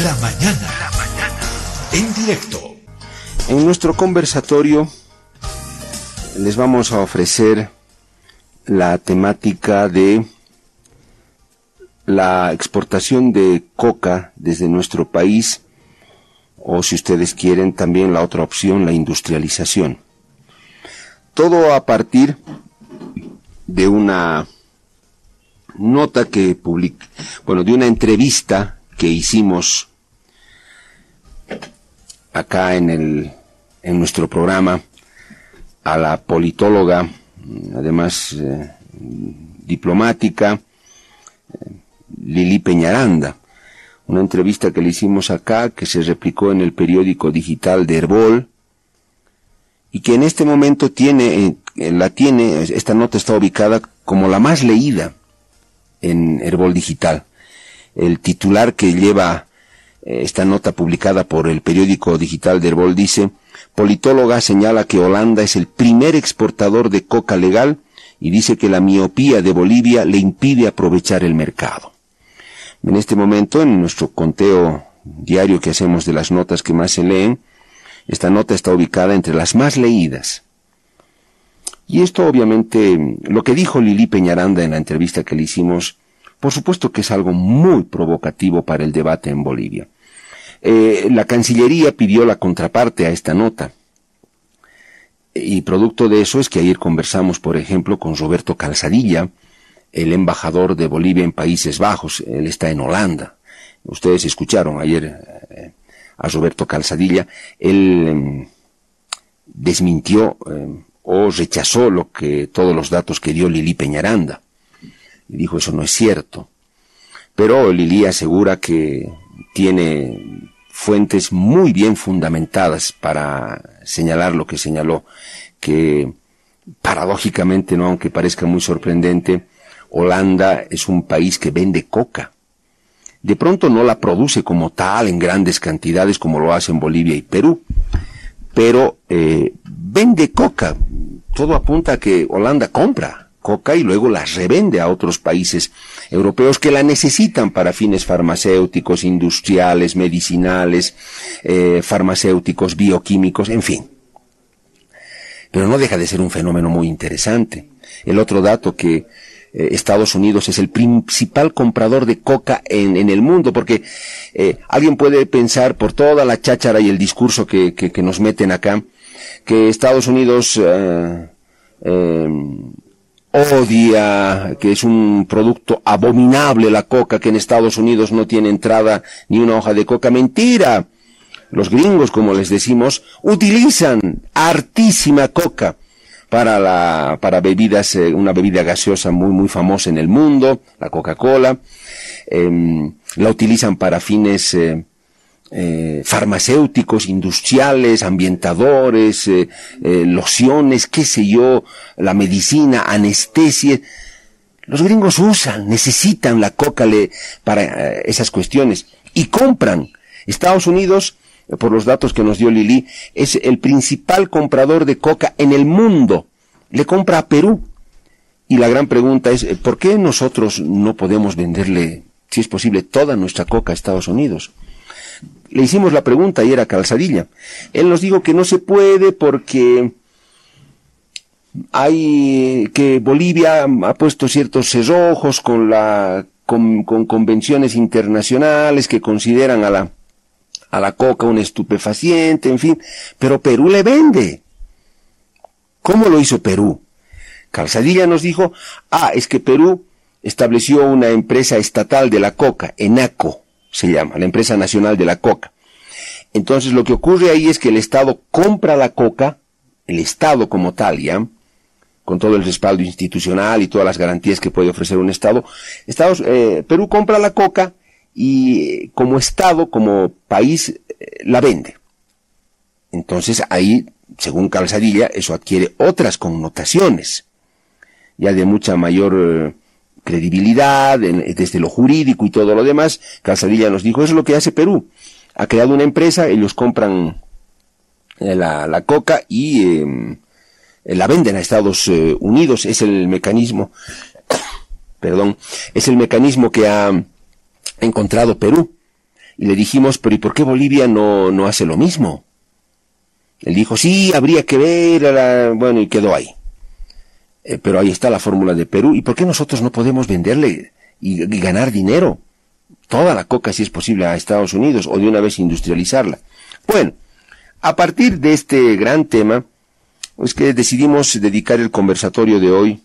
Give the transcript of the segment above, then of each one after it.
La mañana. La mañana. En directo. En nuestro conversatorio les vamos a ofrecer la temática de la exportación de coca desde nuestro país o si ustedes quieren también la otra opción, la industrialización. Todo a partir de una nota que publica, bueno, de una entrevista que hicimos acá en el, en nuestro programa a la politóloga, además eh, diplomática, Lili Peñaranda. Una entrevista que le hicimos acá, que se replicó en el periódico digital de Herbol, y que en este momento tiene, eh, la tiene, esta nota está ubicada como la más leída en Herbol Digital. El titular que lleva eh, esta nota publicada por el periódico digital de Herbol dice, politóloga señala que Holanda es el primer exportador de coca legal y dice que la miopía de Bolivia le impide aprovechar el mercado. En este momento, en nuestro conteo diario que hacemos de las notas que más se leen, esta nota está ubicada entre las más leídas. Y esto obviamente, lo que dijo Lili Peñaranda en la entrevista que le hicimos, por supuesto que es algo muy provocativo para el debate en Bolivia. Eh, la Cancillería pidió la contraparte a esta nota. Y producto de eso es que ayer conversamos, por ejemplo, con Roberto Calzadilla, el embajador de Bolivia en Países Bajos. Él está en Holanda. Ustedes escucharon ayer eh, a Roberto Calzadilla. Él em, desmintió em, o rechazó lo que todos los datos que dio Lili Peñaranda. Y dijo eso no es cierto. Pero Lili asegura que tiene fuentes muy bien fundamentadas para señalar lo que señaló, que paradójicamente, no aunque parezca muy sorprendente, Holanda es un país que vende coca. De pronto no la produce como tal en grandes cantidades como lo hacen Bolivia y Perú, pero eh, vende coca. Todo apunta a que Holanda compra coca y luego la revende a otros países europeos que la necesitan para fines farmacéuticos, industriales, medicinales, eh, farmacéuticos, bioquímicos, en fin. Pero no deja de ser un fenómeno muy interesante. El otro dato que eh, Estados Unidos es el principal comprador de coca en, en el mundo, porque eh, alguien puede pensar por toda la cháchara y el discurso que, que, que nos meten acá, que Estados Unidos eh, odia, que es un producto abominable la coca, que en Estados Unidos no tiene entrada ni una hoja de coca. Mentira. Los gringos, como les decimos, utilizan hartísima coca para la, para bebidas, eh, una bebida gaseosa muy, muy famosa en el mundo, la Coca-Cola. Eh, la utilizan para fines eh, eh, farmacéuticos, industriales, ambientadores, eh, eh, lociones, qué sé yo, la medicina, anestesia. Los gringos usan, necesitan la coca para esas cuestiones y compran. Estados Unidos por los datos que nos dio Lili, es el principal comprador de coca en el mundo. Le compra a Perú. Y la gran pregunta es, ¿por qué nosotros no podemos venderle, si es posible, toda nuestra coca a Estados Unidos? Le hicimos la pregunta ayer a Calzadilla. Él nos dijo que no se puede porque hay que Bolivia ha puesto ciertos cerrojos con la con convenciones internacionales que consideran a la a la coca un estupefaciente, en fin, pero Perú le vende. ¿Cómo lo hizo Perú? Calzadilla nos dijo, ah, es que Perú estableció una empresa estatal de la coca, ENACO se llama, la empresa nacional de la coca. Entonces lo que ocurre ahí es que el Estado compra la coca, el Estado como tal, ¿ya? con todo el respaldo institucional y todas las garantías que puede ofrecer un Estado. Estados, eh, Perú compra la coca y como Estado, como país, eh, la vende. Entonces ahí, según Calzadilla, eso adquiere otras connotaciones, ya de mucha mayor eh, credibilidad, desde lo jurídico y todo lo demás. Calzadilla nos dijo, eso es lo que hace Perú. Ha creado una empresa, ellos compran eh, la, coca y em, la venden a Estados Unidos. Es el mecanismo, perdón, es el mecanismo que ha encontrado Perú. Y le dijimos, pero ¿y por qué Bolivia no, no hace lo mismo? Él dijo, sí, habría que ver, bueno, y quedó ahí. Eh, pero ahí está la fórmula de Perú. ¿Y por qué nosotros no podemos venderle y, ganar dinero? Toda la coca, si es posible, a Estados Unidos o de una vez industrializarla. Bueno, a partir de este gran tema, es que decidimos dedicar el conversatorio de hoy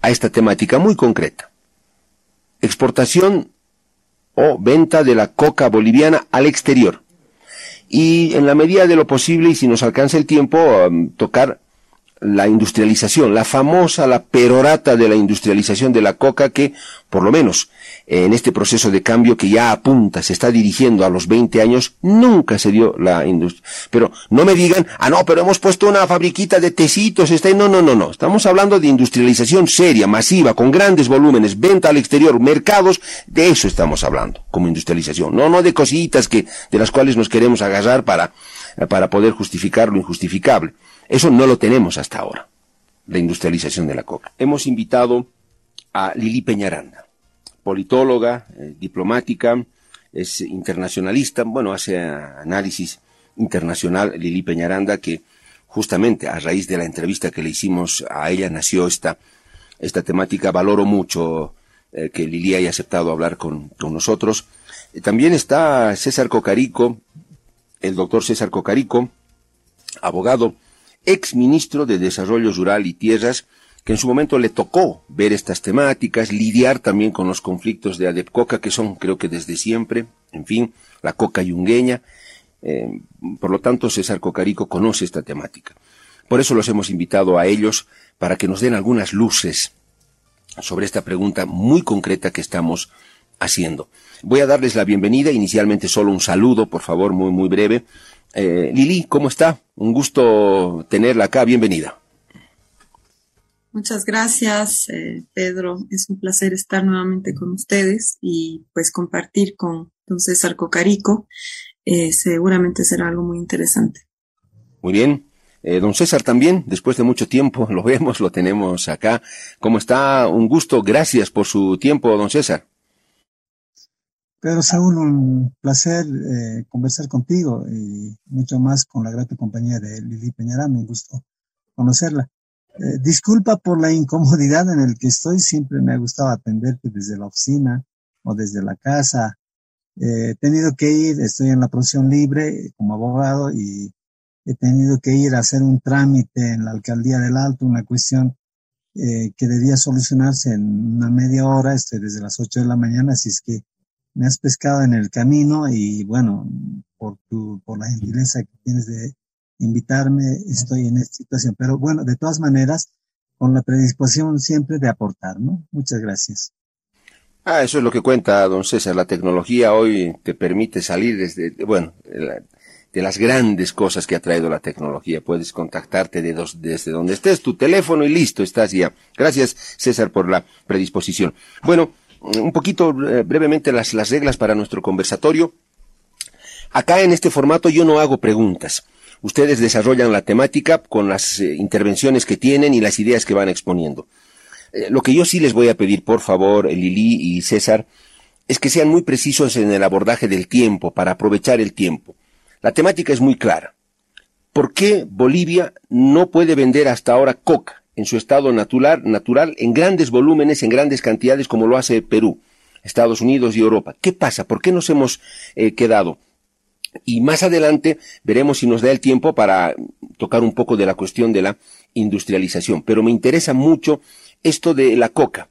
a esta temática muy concreta. Exportación o venta de la coca boliviana al exterior. Y en la medida de lo posible, y si nos alcanza el tiempo, tocar la industrialización, la famosa, la perorata de la industrialización de la coca que, por lo menos, en este proceso de cambio que ya apunta, se está dirigiendo a los 20 años, nunca se dio la industria. Pero no me digan, ah, no, pero hemos puesto una fabriquita de tecitos, está no, no, no, no. Estamos hablando de industrialización seria, masiva, con grandes volúmenes, venta al exterior, mercados, de eso estamos hablando, como industrialización. No, no de cositas que, de las cuales nos queremos agarrar para, para poder justificar lo injustificable. Eso no lo tenemos hasta ahora, la industrialización de la coca. Hemos invitado a Lili Peñaranda, politóloga, eh, diplomática, es internacionalista, bueno, hace análisis internacional Lili Peñaranda, que justamente a raíz de la entrevista que le hicimos a ella nació esta, esta temática. Valoro mucho eh, que Lili haya aceptado hablar con, nosotros. Eh, también está César Cocarico, el doctor César Cocarico, abogado, ex ministro de Desarrollo Rural y Tierras, que en su momento le tocó ver estas temáticas, lidiar también con los conflictos de Adepcoca, que son creo que desde siempre, en fin, la coca yungueña. Eh, por lo tanto, César Cocarico conoce esta temática. Por eso los hemos invitado a ellos para que nos den algunas luces sobre esta pregunta muy concreta que estamos haciendo. Voy a darles la bienvenida, inicialmente solo un saludo, por favor, muy, muy breve, eh, Lili, ¿cómo está? Un gusto tenerla acá, bienvenida. Muchas gracias, eh, Pedro. Es un placer estar nuevamente con ustedes y pues compartir con don César Cocarico. Eh, seguramente será algo muy interesante. Muy bien. don César también, después de mucho tiempo, lo vemos, lo tenemos acá. ¿Cómo está? Un gusto. Gracias por su tiempo, don César. Pedro Saúl, un placer eh, conversar contigo y mucho más con la grata compañía de Lili Peñarán, un gusto conocerla. Eh, disculpa por la incomodidad en el que estoy, siempre me ha gustado atenderte desde la oficina o desde la casa. Eh, he tenido que ir, estoy en la profesión libre como abogado y he tenido que ir a hacer un trámite en la alcaldía del Alto, una cuestión que debía solucionarse en una media hora, estoy desde las 8 de la mañana, así es que me has pescado en el camino y bueno, por tu, por la gentileza que tienes de invitarme, estoy en esta situación. Pero bueno, de todas maneras, con la predisposición siempre de aportar, ¿no? Muchas gracias. Ah, eso es lo que cuenta don César. La tecnología hoy te permite salir desde, bueno, de las grandes cosas que ha traído la tecnología. Puedes contactarte de dos, desde donde estés, tu teléfono y listo, estás ya. Gracias, César, por la predisposición. Bueno, un poquito eh, brevemente las, las reglas para nuestro conversatorio. Acá en este formato yo no hago preguntas. Ustedes desarrollan la temática con las eh, intervenciones que tienen y las ideas que van exponiendo. Eh, lo que yo sí les voy a pedir, por favor, Lili y César, es que sean muy precisos en el abordaje del tiempo, para aprovechar el tiempo. La temática es muy clara. ¿Por qué Bolivia no puede vender hasta ahora coca? En su estado natural, natural en grandes volúmenes, en grandes cantidades, como lo hace Perú, Estados Unidos y Europa. ¿Qué pasa? ¿Por qué nos hemos eh, quedado? Y más adelante veremos si nos da el tiempo para tocar un poco de la cuestión de la industrialización. Pero me interesa mucho esto de la coca.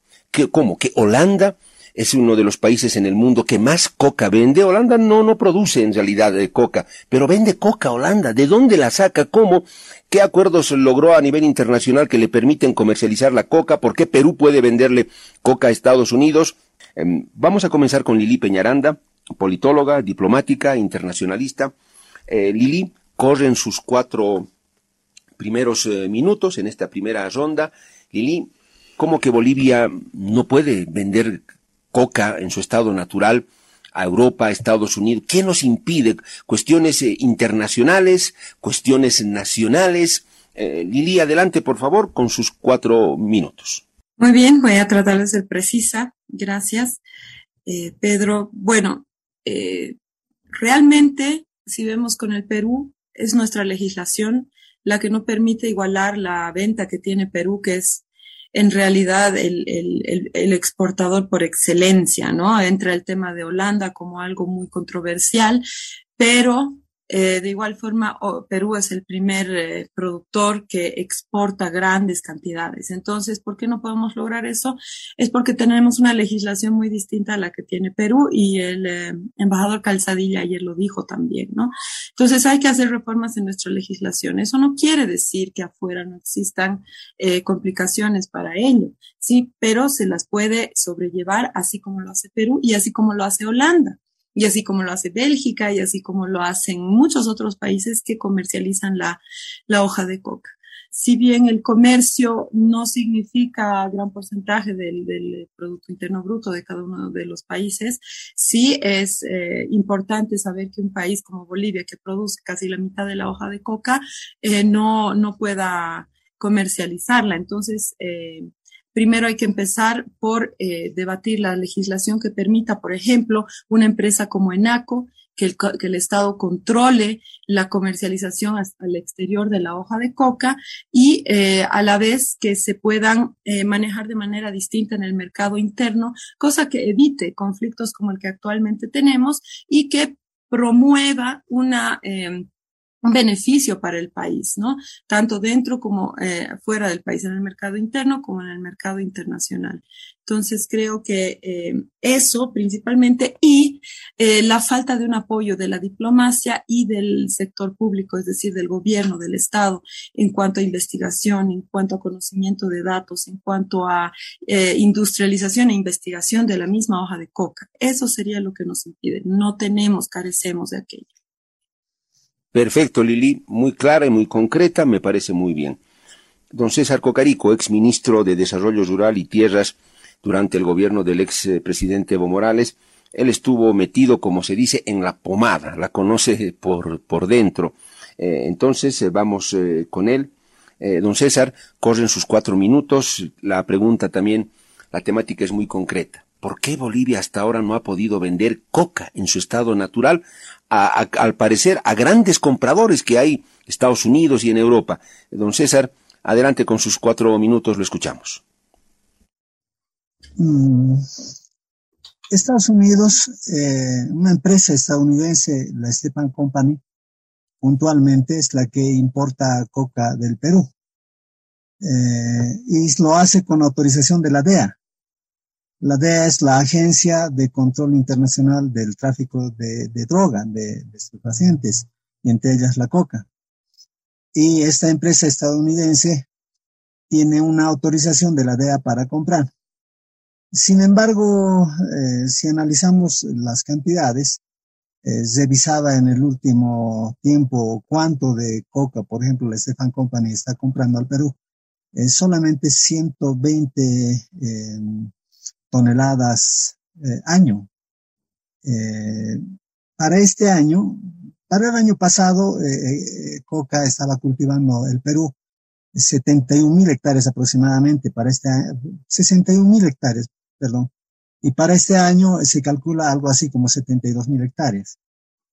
¿Cómo? Que Holanda es uno de los países en el mundo que más coca vende. Holanda no, no produce en realidad de coca, pero vende coca Holanda. ¿De dónde la saca? ¿Cómo? ¿Qué acuerdos logró a nivel internacional que le permiten comercializar la coca? ¿Por qué Perú puede venderle coca a Estados Unidos? Em, vamos a comenzar con Lili Peñaranda, politóloga, diplomática, internacionalista. Eh, Lili corre en sus cuatro primeros eh, minutos en esta primera ronda. Lili, ¿cómo que Bolivia no puede vender coca en su estado natural a Europa, a Estados Unidos. ¿Qué nos impide? Cuestiones eh, internacionales, cuestiones nacionales. Eh, Lili, adelante, por favor, con sus cuatro minutos. Muy bien, voy a tratar de ser precisa. Gracias. Eh, Pedro, bueno, eh, realmente, si vemos con el Perú, es nuestra legislación la que no permite igualar la venta que tiene Perú, que es en realidad el, el, el, exportador por excelencia, ¿no? Entra el tema de Holanda como algo muy controversial, pero eh, de igual forma, Perú es el primer eh, productor que exporta grandes cantidades. Entonces, ¿por qué no podemos lograr eso? Es porque tenemos una legislación muy distinta a la que tiene Perú y el eh, embajador Calzadilla ayer lo dijo también, ¿no? Entonces, hay que hacer reformas en nuestra legislación. Eso no quiere decir que afuera no existan complicaciones para ello, sí, pero se las puede sobrellevar así como lo hace Perú y así como lo hace Holanda y así como lo hace Bélgica y así como lo hacen muchos otros países que comercializan la, la hoja de coca. Si bien el comercio no significa gran porcentaje del, del Producto Interno Bruto de cada uno de los países, sí es eh, importante saber que un país como Bolivia, que produce casi la mitad de la hoja de coca, eh, no, no pueda comercializarla. Entonces, eh, primero hay que empezar por eh, debatir la legislación que permita, por ejemplo, una empresa como ENACO, que el, Estado controle la comercialización el exterior de la hoja de coca y eh, a la vez que se puedan eh, manejar de manera distinta en el mercado interno, cosa que evite conflictos como el que actualmente tenemos y que promueva una eh, un beneficio para el país, ¿no? Tanto dentro como eh, fuera del país, en el mercado interno como en el mercado internacional. Entonces creo que eh, eso principalmente y eh, la falta de un apoyo de la diplomacia y del sector público, es decir, del gobierno, del Estado, en cuanto a investigación, en cuanto a conocimiento de datos, en cuanto a eh, industrialización e investigación de la misma hoja de coca. Eso sería lo que nos impide. No tenemos, carecemos de aquello. Perfecto, Lili, muy clara y muy concreta, me parece muy bien. Don César Cocarico, ex ministro de Desarrollo Rural y Tierras durante el gobierno del ex eh, presidente Evo Morales, él estuvo metido, como se dice, en la pomada, la conoce por, por dentro. Eh, entonces, eh, vamos con él. don César, corren sus cuatro minutos. La pregunta también, la temática es muy concreta. ¿Por qué Bolivia hasta ahora no ha podido vender coca en su estado natural? al parecer, a grandes compradores que hay en Estados Unidos y en Europa. Don César, adelante con sus cuatro minutos, lo escuchamos. Mm, Estados Unidos, eh, una empresa estadounidense, la Stepan Company, puntualmente es la que importa coca del Perú. Eh, y lo hace con autorización de la DEA. La DEA es la Agencia de Control Internacional del Tráfico de, Droga, de, de pacientes, y entre ellas la coca. Y esta empresa estadounidense tiene una autorización de la DEA para comprar. Sin embargo, eh, si analizamos las cantidades, eh, revisada en el último tiempo cuánto de coca, por ejemplo, la Stefan Company está comprando al Perú, es solamente 120 toneladas eh, año. Eh, para este año, para el año pasado, eh, coca estaba cultivando el Perú 71 mil hectáreas aproximadamente, para este año, 61 mil hectáreas, perdón. Y para este año se calcula algo así como 72 mil hectáreas.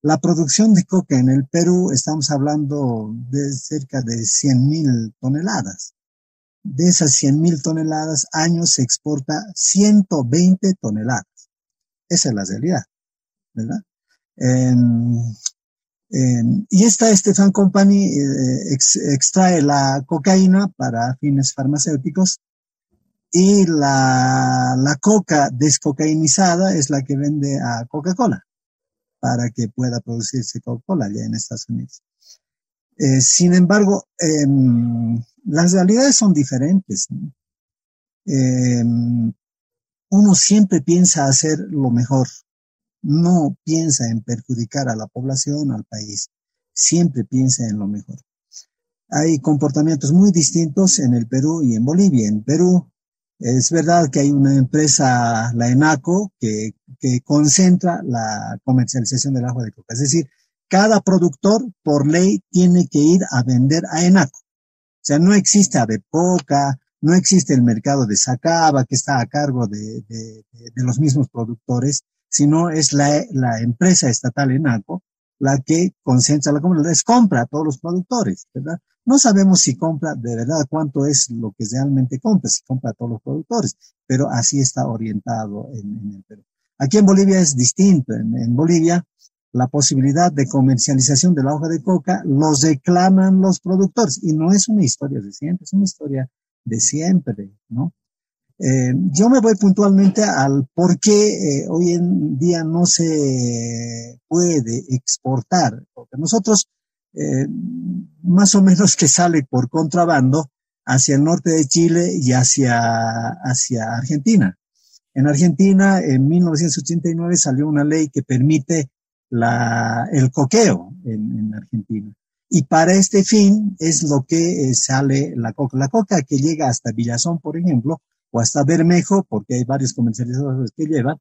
La producción de coca en el Perú, estamos hablando de cerca de 100 mil toneladas. De esas 100 mil toneladas, año se exporta 120 toneladas. Esa es la realidad, ¿verdad? y esta Stefan Company eh, extrae la cocaína para fines farmacéuticos y la, la coca descocainizada es la que vende a Coca-Cola para que pueda producirse Coca-Cola allá en Estados Unidos. Eh, sin embargo, eh, las realidades son diferentes. Eh, uno siempre piensa hacer lo mejor, no piensa en perjudicar a la población, al país, siempre piensa en lo mejor. Hay comportamientos muy distintos en el Perú y en Bolivia. En Perú es verdad que hay una empresa, la ENACO, que, que concentra la comercialización del agua de coca. Es decir, cada productor por ley tiene que ir a vender a ENACO. O sea, no existe Avepoca, no existe el mercado de Sacaba que está a cargo de, de, de, los mismos productores, sino es la, la empresa estatal ENACO la que concentra la comunidad, es compra a todos los productores, ¿verdad? No sabemos si compra de verdad cuánto es lo que realmente compra, si compra a todos los productores, pero así está orientado en, el Perú. Aquí en Bolivia es distinto. En, Bolivia, la posibilidad de comercialización de la hoja de coca los reclaman los productores y no es una historia reciente, es una historia de siempre, ¿no? Eh, yo me voy puntualmente al por qué eh, hoy en día no se puede exportar, porque nosotros eh, más o menos que sale por contrabando hacia el norte de Chile y hacia, hacia Argentina. En Argentina, en 1989 salió una ley que permite la, el coqueo en, en Argentina. Y para este fin es lo que sale la coca. La coca que llega hasta Villazón, por ejemplo, o hasta Bermejo, porque hay varios comercializadores que llevan,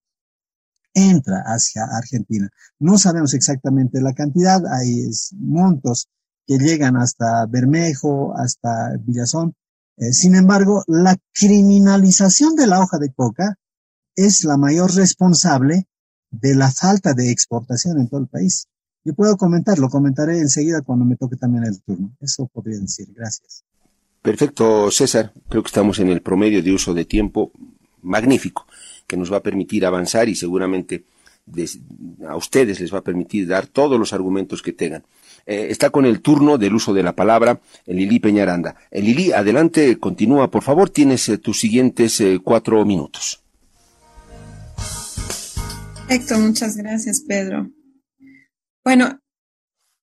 entra hacia Argentina. No sabemos exactamente la cantidad, hay montos que llegan hasta Bermejo, hasta Villazón. Eh, sin embargo, la criminalización de la hoja de coca es la mayor responsable de la falta de exportación en todo el país. Yo puedo comentar, lo comentaré enseguida cuando me toque también el turno. Eso podría decir. Gracias. Perfecto, César. Creo que estamos en el promedio de uso de tiempo magnífico, que nos va a permitir avanzar y seguramente a ustedes les va a permitir dar todos los argumentos que tengan. Eh, está con el turno del uso de la palabra Lili Peñaranda. Lili, adelante, continúa, por favor, tienes eh, tus siguientes eh, cuatro minutos. Perfecto, muchas gracias, Pedro. Bueno,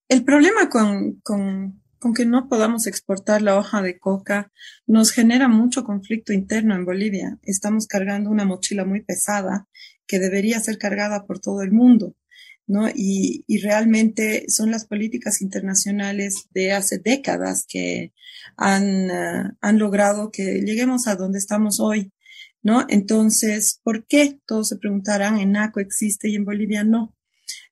el problema con, con con que no podamos exportar la hoja de coca nos genera mucho conflicto interno en Bolivia. Estamos cargando una mochila muy pesada que debería ser cargada por todo el mundo, ¿no? Y, realmente son las políticas internacionales de hace décadas que han, eh, han logrado que lleguemos a donde estamos hoy, ¿no? Entonces, ¿por qué? Todos se preguntarán, en NACO existe y en Bolivia no.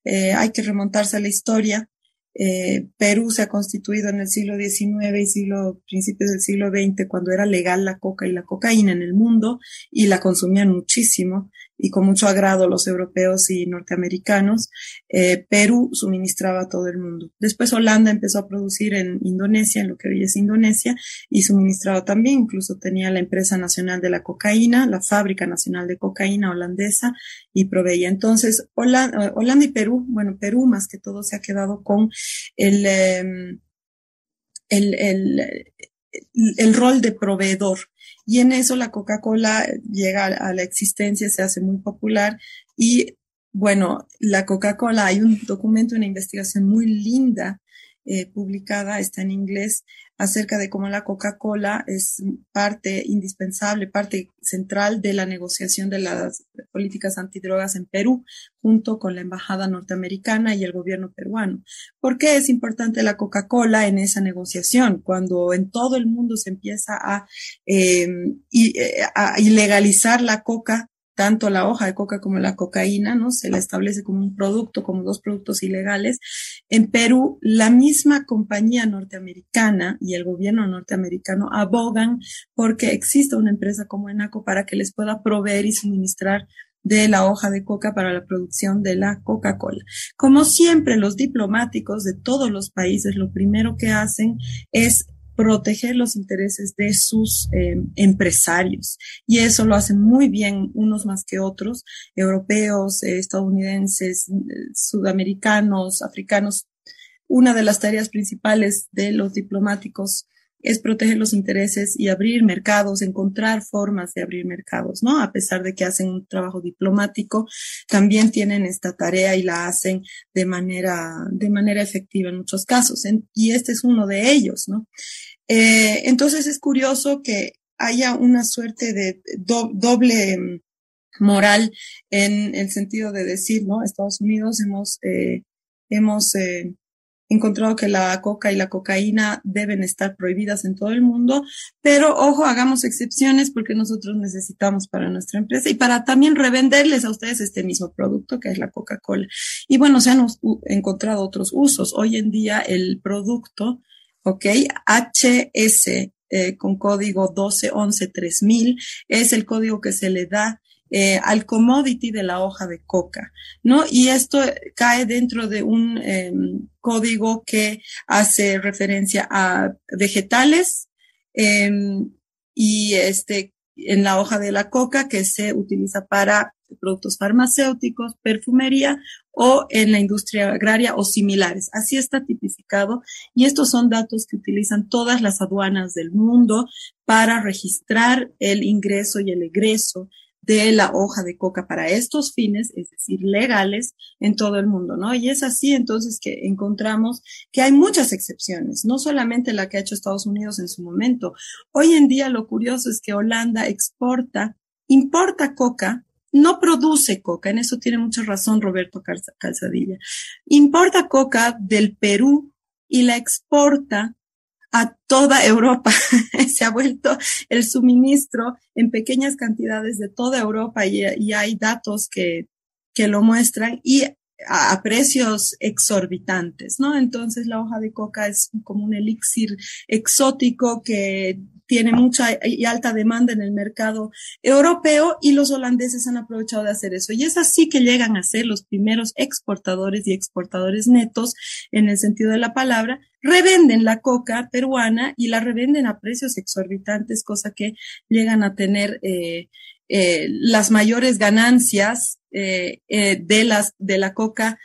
Eh, hay que remontarse a la historia eh, Perú se ha constituido en el siglo XIX y siglo, principios del siglo XX, cuando era legal la coca y la cocaína en el mundo y la consumían muchísimo y con mucho agrado los europeos y norteamericanos, eh, Perú suministraba a todo el mundo. Después Holanda empezó a producir en Indonesia, en lo que hoy es Indonesia, y suministraba también, incluso tenía la empresa nacional de la cocaína, la fábrica nacional de cocaína holandesa, y proveía. Entonces, Holanda, Holanda y Perú, bueno, Perú más que todo se ha quedado con el, em, el, el, el rol de proveedor y en eso la Coca-Cola llega a la existencia, se hace muy popular. Y bueno, la Coca-Cola, hay un documento, una investigación muy linda eh, publicada, está en inglés, acerca de cómo la Coca-Cola es parte indispensable, parte central de la negociación de las políticas antidrogas en Perú, junto con la Embajada norteamericana y el gobierno peruano. ¿Por qué es importante la Coca-Cola en esa negociación? Cuando en todo el mundo se empieza a, eh, eh, a ilegalizar la coca, tanto la hoja de coca como la cocaína, ¿no? Se la establece como un producto, como dos productos ilegales. En Perú, la misma compañía norteamericana y el gobierno norteamericano abogan porque exista una empresa como Enaco para que les pueda proveer y suministrar de la hoja de coca para la producción de la Coca-Cola. Como siempre, los diplomáticos de todos los países lo primero que hacen es proteger los intereses de sus eh, empresarios. Y eso lo hacen muy bien unos más que otros, europeos, eh, estadounidenses, sudamericanos, africanos. Una de las tareas principales de los diplomáticos es proteger los intereses y abrir mercados, encontrar formas de abrir mercados, ¿no? A pesar de que hacen un trabajo diplomático, también tienen esta tarea y la hacen de manera, de manera efectiva en muchos casos. y este es uno de ellos, ¿no? Eh, entonces es curioso que haya una suerte de doble moral en el sentido de decir, ¿no? Estados Unidos hemos, eh, hemos eh, encontrado que la coca y la cocaína deben estar prohibidas en todo el mundo, pero ojo, hagamos excepciones porque nosotros necesitamos para nuestra empresa y para también revenderles a ustedes este mismo producto que es la Coca-Cola. Y bueno, se han encontrado otros usos. Hoy en día el producto ¿ok? HS eh, con código 12113000 es el código que se le da eh, al commodity de la hoja de coca, ¿no? Y esto cae dentro de un em, código que hace referencia a vegetales em, y este en la hoja de la coca que se utiliza para productos farmacéuticos, perfumería o en la industria agraria o similares. Así está tipificado y estos son datos que utilizan todas las aduanas del mundo para registrar el ingreso y el egreso de la hoja de coca para estos fines, es decir, legales en todo el mundo, ¿no? Y es así entonces que encontramos que hay muchas excepciones, no solamente la que ha hecho Estados Unidos en su momento. Hoy en día lo curioso es que Holanda exporta, importa coca, no produce coca, en eso tiene mucha razón Roberto Calzadilla. Importa coca del Perú y la exporta a toda Europa. Se ha vuelto el suministro en pequeñas cantidades de toda Europa y, hay datos que, que lo muestran y a, precios exorbitantes, ¿no? Entonces la hoja de coca es como un elixir exótico que tiene mucha y alta demanda en el mercado europeo y los holandeses han aprovechado de hacer eso. Y es así que llegan a ser los primeros exportadores y exportadores netos en el sentido de la palabra, revenden la coca peruana y la revenden a precios exorbitantes, cosa que llegan a tener eh, eh, las mayores ganancias eh, de, las, de la coca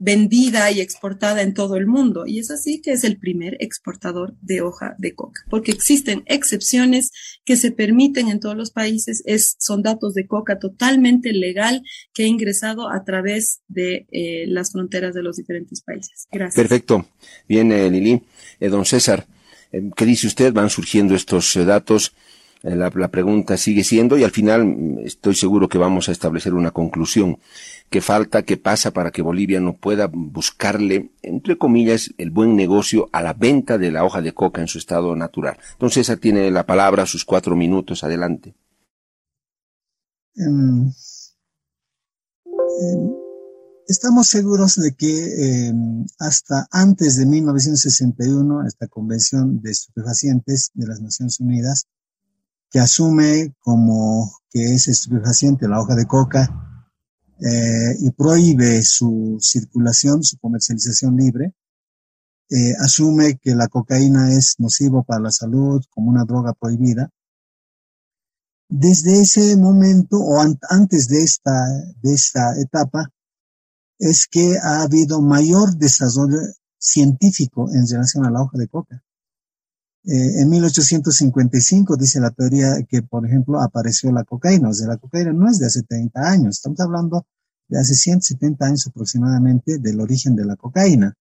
vendida y exportada en todo el mundo. Y es así que es el primer exportador de hoja de coca, porque existen excepciones que se permiten en todos los países. Es, son datos de coca totalmente legal que ha ingresado a través de eh, las fronteras de los diferentes países. Gracias. Perfecto. Bien, eh, Lili. Eh, don César, ¿qué dice usted? Van surgiendo estos datos. La, la, pregunta sigue siendo y al final mm, estoy seguro que vamos a establecer una conclusión. ¿Qué falta, qué pasa para que Bolivia no pueda buscarle, entre comillas, el buen negocio a la venta de la hoja de coca en su estado natural? Entonces, esa tiene la palabra, sus cuatro minutos, adelante. Em, em, estamos seguros de que em, hasta antes de 1961, esta Convención de Estupefacientes de las Naciones Unidas, que asume como que es estupefaciente la hoja de coca, eh, y prohíbe su circulación, su comercialización libre, eh, asume que la cocaína es nocivo para la salud como una droga prohibida. Desde ese momento o antes de esta, de esta etapa, es que ha habido mayor desarrollo científico en relación a la hoja de coca. Eh, en 1855 dice la teoría que, por ejemplo, apareció la cocaína. O sea, la cocaína no es de hace 30 años, estamos hablando de hace 170 años aproximadamente del origen de la cocaína.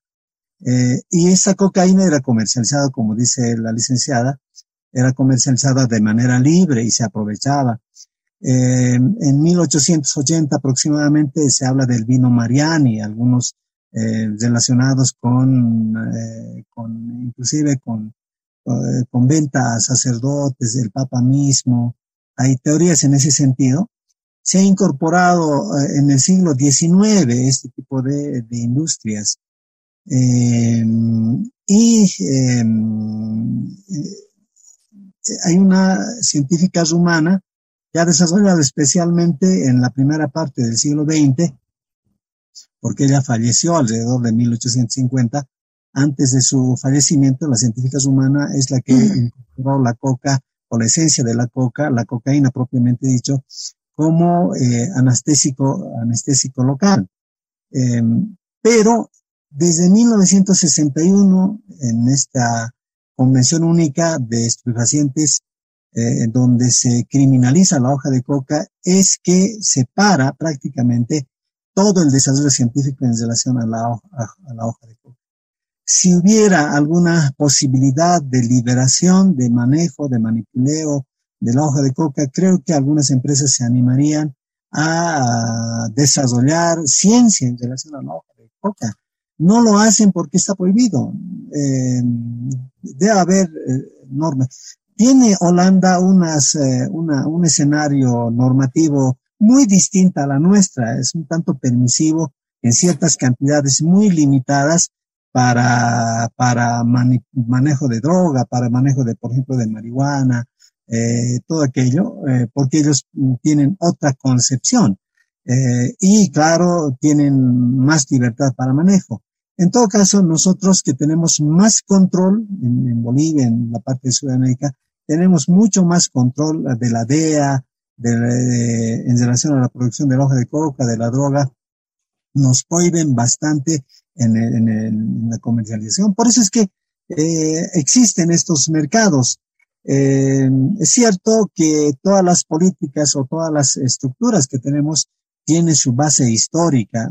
Eh, y esa cocaína era comercializada, como dice la licenciada, era comercializada de manera libre y se aprovechaba. Eh, en 1880 aproximadamente se habla del vino Mariani, algunos relacionados con, con inclusive con eh, con venta a sacerdotes, del Papa mismo. Hay teorías en ese sentido. Se ha incorporado eh, en el siglo XIX este tipo de, industrias. Em, y em, eh, hay una científica rumana que ha desarrollado especialmente en la primera parte del siglo XX, porque ella falleció alrededor de 1850, antes de su fallecimiento, la científica rumana es la que incorporó la coca o la esencia de la coca, la cocaína propiamente dicho, como eh, anestésico, anestésico local. Em, pero desde 1961, en esta Convención Única de Estupefacientes, eh, donde se criminaliza la hoja de coca, es que se para prácticamente todo el desarrollo científico en relación a la, a la hoja de coca si hubiera alguna posibilidad de liberación, de manejo, de manipuleo de la hoja de coca, creo que algunas empresas se animarían a desarrollar ciencia en relación a la hoja de coca. No lo hacen porque está prohibido. Eh, debe haber eh, normas. Tiene Holanda unas, eh, un escenario normativo muy distinto a la nuestra. Es un tanto permisivo en ciertas cantidades muy limitadas para, para manejo de droga, para manejo de, por ejemplo, de marihuana, eh, todo aquello, eh, porque ellos tienen otra concepción. Eh, y claro, tienen más libertad para manejo. En todo caso, nosotros que tenemos más control en, Bolivia, en la parte de Sudamérica, tenemos mucho más control de la DEA, de, en relación a la producción de la hoja de coca, de la droga, nos prohíben bastante en, en, la comercialización. Por eso es que eh, existen estos mercados. Eh, es cierto que todas las políticas o todas las estructuras que tenemos tiene su base histórica.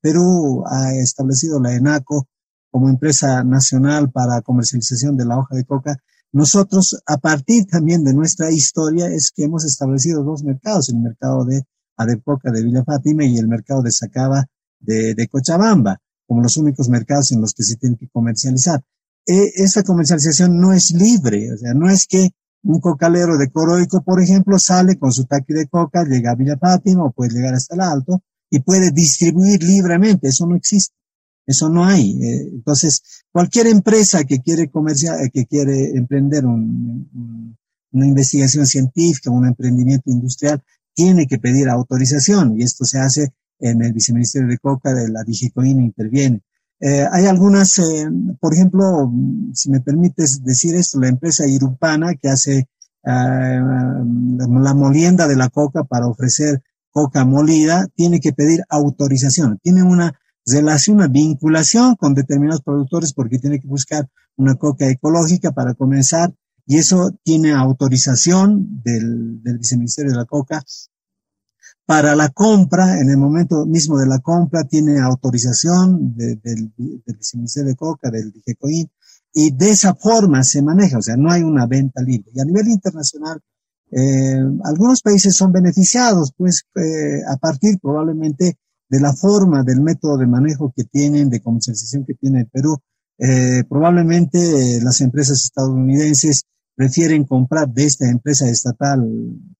Perú ha establecido la ENACO como empresa nacional para comercialización de la hoja de coca. Nosotros, a partir también de nuestra historia, es que hemos establecido dos mercados, el mercado de Adepoca de Villa Fátima y el mercado de Sacaba de, Cochabamba, como los únicos mercados en los que se tiene que comercializar. E, esta comercialización no es libre, o sea, no es que un cocalero de Coroico, por ejemplo, sale con su taqui de coca, llega a Villa Fátima o puede llegar hasta el Alto y puede distribuir libremente. Eso no existe. Eso no hay. Eh, entonces, cualquier empresa que quiere comerciar, eh, que quiere emprender una investigación científica, un emprendimiento industrial, tiene que pedir autorización y esto se hace en el viceministerio de Coca de la DIGICOIN interviene. Eh, hay algunas, eh, por ejemplo, si me permites decir esto, la empresa Irupana que hace eh, la molienda de la coca para ofrecer coca molida, tiene que pedir autorización. Tiene una relación, una vinculación con determinados productores porque tiene que buscar una coca ecológica para comenzar y eso tiene autorización del, del viceministerio de la coca para la compra, en el momento mismo de la compra, tiene autorización del, del viceministerio de Coca, del DGCOIN, y de esa forma se maneja, o sea, no hay una venta libre. Y a nivel internacional, eh, algunos países son beneficiados, pues, eh, a partir probablemente de la forma, del método de manejo que tienen, de comercialización que tiene el Perú. Eh, probablemente las empresas estadounidenses prefieren comprar de esta empresa estatal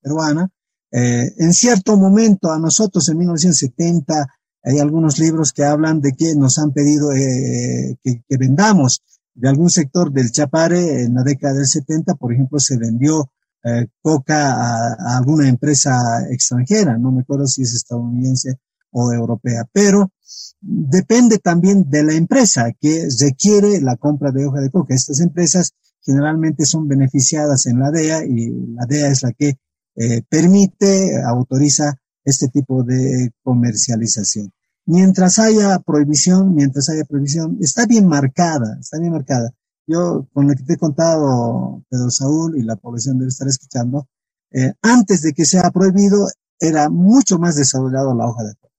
peruana, eh, en cierto momento a nosotros en 1970 hay algunos libros que hablan de que nos han pedido eh, que, vendamos. De algún sector del Chapare en la década del 70, por ejemplo, se vendió eh, coca a, alguna empresa extranjera, no me acuerdo si es estadounidense o europea, pero depende también de la empresa que requiere la compra de hoja de coca. Estas empresas generalmente son beneficiadas en la DEA y la DEA es la que eh, permite, autoriza este tipo de comercialización. Mientras haya prohibición, mientras haya prohibición, está bien marcada, está bien marcada. Yo, con lo que te he contado, Pedro Saúl, y la población debe estar escuchando, eh, antes de que sea prohibido, era mucho más desarrollado la hoja de coca.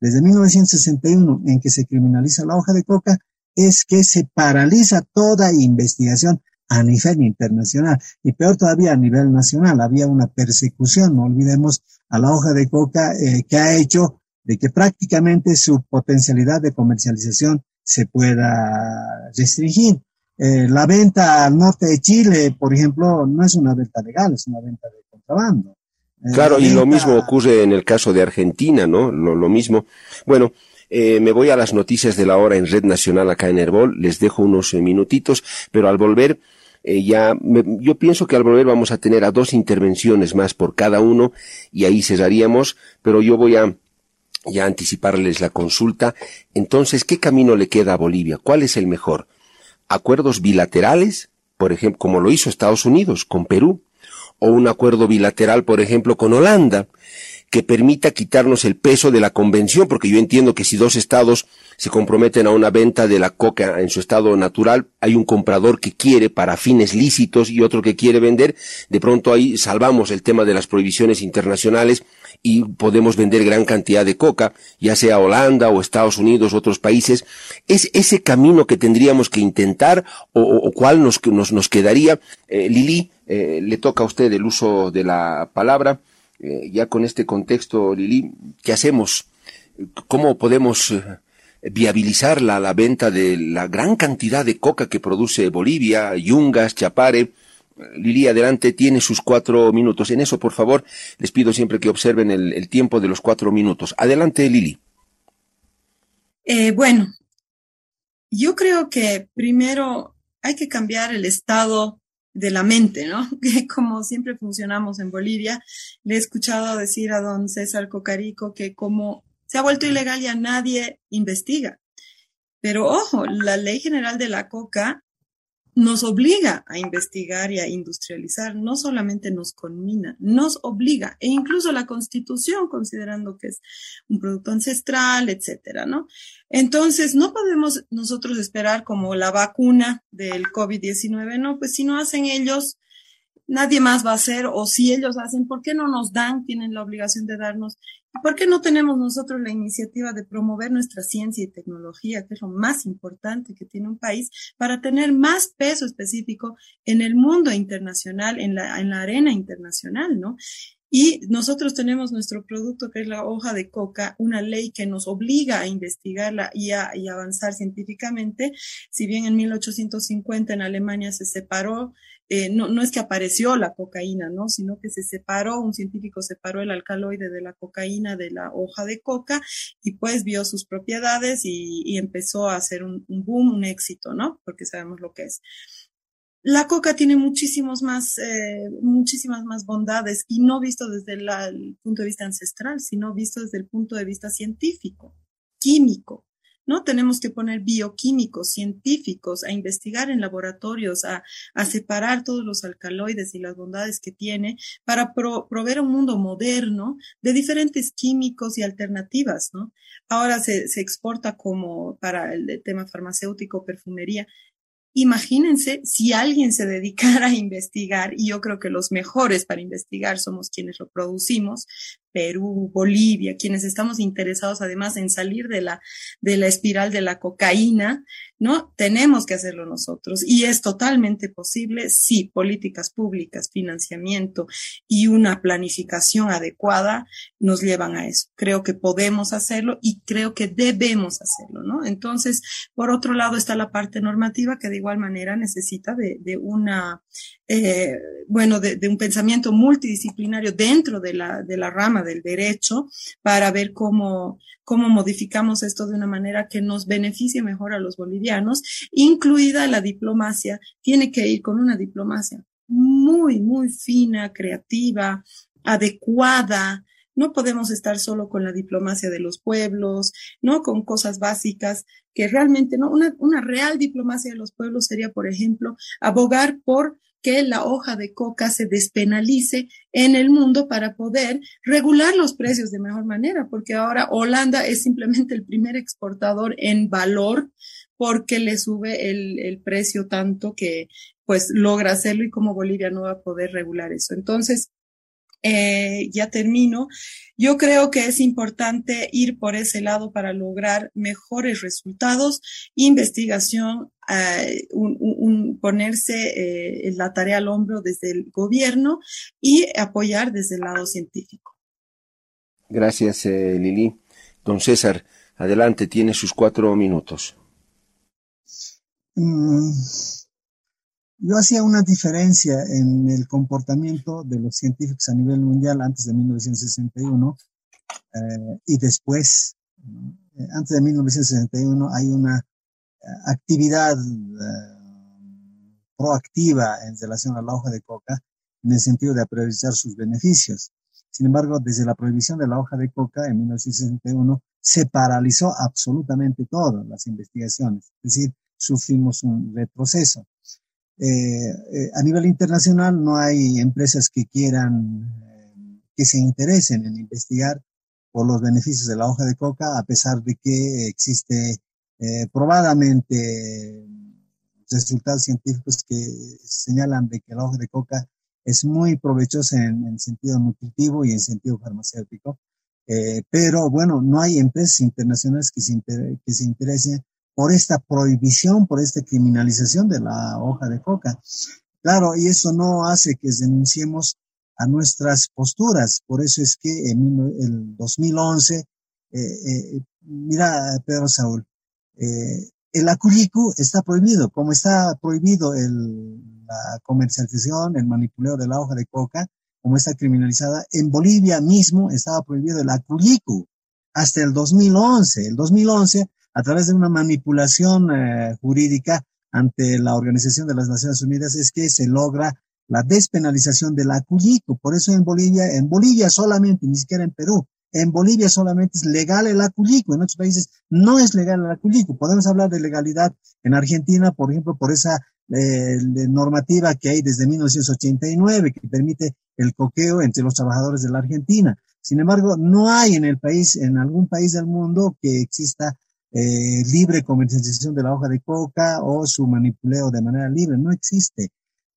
Desde 1961, en que se criminaliza la hoja de coca, es que se paraliza toda investigación a nivel internacional y peor todavía a nivel nacional. Había una persecución, no olvidemos, a la hoja de coca eh, que ha hecho de que prácticamente su potencialidad de comercialización se pueda restringir. Eh, la venta al norte de Chile, por ejemplo, no es una venta legal, es una venta de contrabando. Eh, claro, y lo mismo ocurre en el caso de Argentina, ¿no? Lo, lo mismo. Bueno, me voy a las noticias de la hora en Red Nacional acá en Herbol, les dejo unos minutitos, pero al volver eh, ya yo pienso que al volver vamos a tener a dos intervenciones más por cada uno y ahí cerraríamos, pero yo voy a ya anticiparles la consulta. Entonces, ¿qué camino le queda a Bolivia? ¿Cuál es el mejor? ¿Acuerdos bilaterales? Por ejemplo, como lo hizo Estados Unidos con Perú. O un acuerdo bilateral, por ejemplo, con Holanda que permita quitarnos el peso de la convención, porque yo entiendo que si dos estados se comprometen a una venta de la coca en su estado natural, hay un comprador que quiere para fines lícitos y otro que quiere vender, de pronto ahí salvamos el tema de las prohibiciones internacionales y podemos vender gran cantidad de coca, ya sea Holanda o Estados Unidos, otros países. ¿Es ese camino que tendríamos que intentar o, cuál nos, nos, quedaría? Eh, Lili, eh, le toca a usted el uso de la palabra. Eh, ya con este contexto, Lili, ¿qué hacemos? ¿Cómo podemos eh, viabilizar la, la, venta de la gran cantidad de coca que produce Bolivia, Yungas, Chapare? Lili, adelante, tiene sus cuatro minutos. En eso, por favor, les pido siempre que observen el, tiempo de los cuatro minutos. Adelante, Lili. Eh, bueno, yo creo que primero hay que cambiar el estado de la mente, ¿no? Que como siempre funcionamos en Bolivia, le he escuchado decir a don César Cocarico que como se ha vuelto ilegal ya nadie investiga. Pero ojo, la ley general de la coca nos obliga a investigar y a industrializar, no solamente nos conmina, nos obliga, e incluso la constitución, considerando que es un producto ancestral, etcétera, ¿no? Entonces, no podemos nosotros esperar como la vacuna del COVID-19, no, pues si no hacen ellos, nadie más va a hacer, o si ellos hacen, ¿por qué no nos dan? Tienen la obligación de darnos. ¿Por qué no tenemos nosotros la iniciativa de promover nuestra ciencia y tecnología, que es lo más importante que tiene un país, para tener más peso específico en el mundo internacional, en la, en la arena internacional, ¿no? Y nosotros tenemos nuestro producto, que es la hoja de coca, una ley que nos obliga a investigarla y a y avanzar científicamente. Si bien en 1850 en Alemania se separó eh, no, no es que apareció la cocaína, ¿no? Sino que se separó, un científico separó el alcaloide de la cocaína de la hoja de coca y pues vio sus propiedades y, empezó a hacer un, boom, un éxito, ¿no? Porque sabemos lo que es. La coca tiene muchísimos más, eh, muchísimas más bondades y no visto desde el punto de vista ancestral, sino visto desde el punto de vista científico, químico. ¿No? Tenemos que poner bioquímicos, científicos, a investigar en laboratorios, a, a separar todos los alcaloides y las bondades que tiene para pro, proveer un mundo moderno de diferentes químicos y alternativas, ¿no? Ahora se, se exporta como para el tema farmacéutico, perfumería, Imagínense si alguien se dedicara a investigar, y yo creo que los mejores para investigar somos quienes lo producimos, Perú, Bolivia, quienes estamos interesados además en salir de la, de la espiral de la cocaína, ¿no? Tenemos que hacerlo nosotros y es totalmente posible si políticas públicas, financiamiento y una planificación adecuada nos llevan a eso. Creo que podemos hacerlo y creo que debemos hacerlo, ¿no? Entonces, por otro lado está la parte normativa que de igual manera necesita de, una, eh, bueno, de, de, un pensamiento multidisciplinario dentro de la, de la rama del derecho para ver cómo, cómo modificamos esto de una manera que nos beneficie mejor a los bolivianos, incluida la diplomacia. Tiene que ir con una diplomacia muy, muy fina, creativa, adecuada, no podemos estar solo con la diplomacia de los pueblos, ¿no? Con cosas básicas que realmente, ¿no? Una, una real diplomacia de los pueblos sería, por ejemplo, abogar por que la hoja de coca se despenalice en el mundo para poder regular los precios de mejor manera, porque ahora Holanda es simplemente el primer exportador en valor porque le sube el, el precio tanto que pues logra hacerlo y como Bolivia no va a poder regular eso. Entonces, eh, ya termino. Yo creo que es importante ir por ese lado para lograr mejores resultados, investigación, eh, un, un, ponerse eh, la tarea al hombro desde el gobierno y apoyar desde el lado científico. Gracias, eh, Lili. Don César, adelante, tiene sus cuatro minutos. Mm. Yo hacía una diferencia en el comportamiento de los científicos a nivel mundial antes de 1961 eh, y después. Eh, antes de 1961 hay una eh, actividad proactiva en relación a la hoja de coca en el sentido de aprovechar sus beneficios. Sin embargo, desde la prohibición de la hoja de coca en 1961 se paralizó absolutamente todas las investigaciones, es decir, sufrimos un retroceso. Eh, eh, a nivel internacional no hay empresas que quieran, eh, que se interesen en investigar por los beneficios de la hoja de coca, a pesar de que existe probadamente resultados científicos que señalan de que la hoja de coca es muy provechosa en, en sentido nutritivo y en sentido farmacéutico. Eh, pero bueno, no hay empresas internacionales que se, inter que se interesen por esta prohibición, por esta criminalización de la hoja de coca. Claro, y eso no hace que denunciemos a nuestras posturas. Por eso es que en el 2011, eh, eh, mira, Pedro Saúl, eh, el acuyicu está prohibido, como está prohibido el, la comercialización, el manipuleo de la hoja de coca, como está criminalizada. En Bolivia mismo estaba prohibido el acuyicu hasta el 2011. El 2011 a través de una manipulación eh, jurídica, ante la Organización de las Naciones Unidas es que se logra la despenalización del acuyico. Por eso en Bolivia, en Bolivia solamente, ni siquiera en Perú, en Bolivia solamente es legal el acuyico, en otros países no es legal el acuyico. Podemos hablar de legalidad en Argentina, por ejemplo, por esa eh, normativa que hay desde 1989 que permite el coqueo entre los trabajadores de la Argentina. Sin embargo, no hay en el país, en algún país del mundo que exista eh, libre comercialización de la hoja de coca o su manipuleo de manera libre. No existe.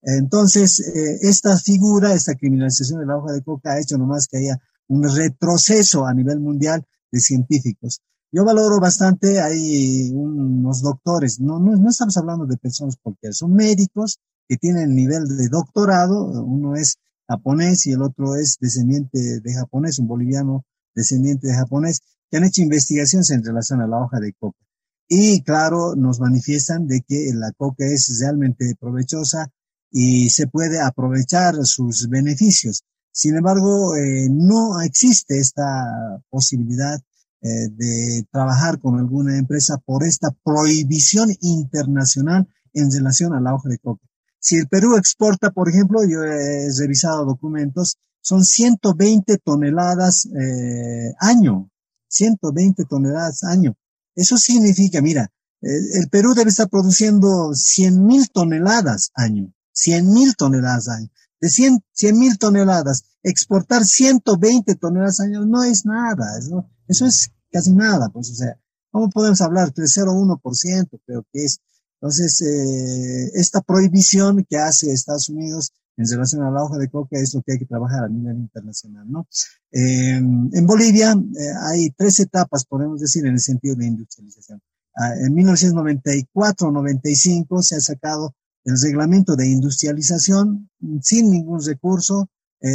Entonces, eh, esta figura, esta criminalización de la hoja de coca ha hecho nomás que haya un retroceso a nivel mundial de científicos. Yo valoro bastante, hay unos doctores, no, no, no estamos hablando de personas porque son médicos que tienen nivel de doctorado, uno es japonés y el otro es descendiente de japonés, un boliviano descendiente de japonés, que han hecho investigaciones en relación a la hoja de coca. Y claro, nos manifiestan de que la coca es realmente provechosa y se puede aprovechar sus beneficios. Sin embargo, eh, no existe esta posibilidad eh, de trabajar con alguna empresa por esta prohibición internacional en relación a la hoja de coca. Si el Perú exporta, por ejemplo, yo he revisado documentos, son 120 toneladas eh, año, 120 toneladas año. Eso significa, mira, el Perú debe estar produciendo 100 mil toneladas año, 100 mil toneladas año. De 100 mil toneladas, exportar 120 toneladas año no es nada, eso, eso es casi nada, pues, o sea, ¿cómo podemos hablar? 3,01% creo que es entonces, eh, esta prohibición que hace Estados Unidos en relación a la hoja de coca es lo que hay que trabajar a nivel internacional, ¿no? Eh, en Bolivia eh, hay tres etapas, podemos decir, en el sentido de industrialización. Ah, en 1994-95 se ha sacado el reglamento de industrialización sin ningún recurso,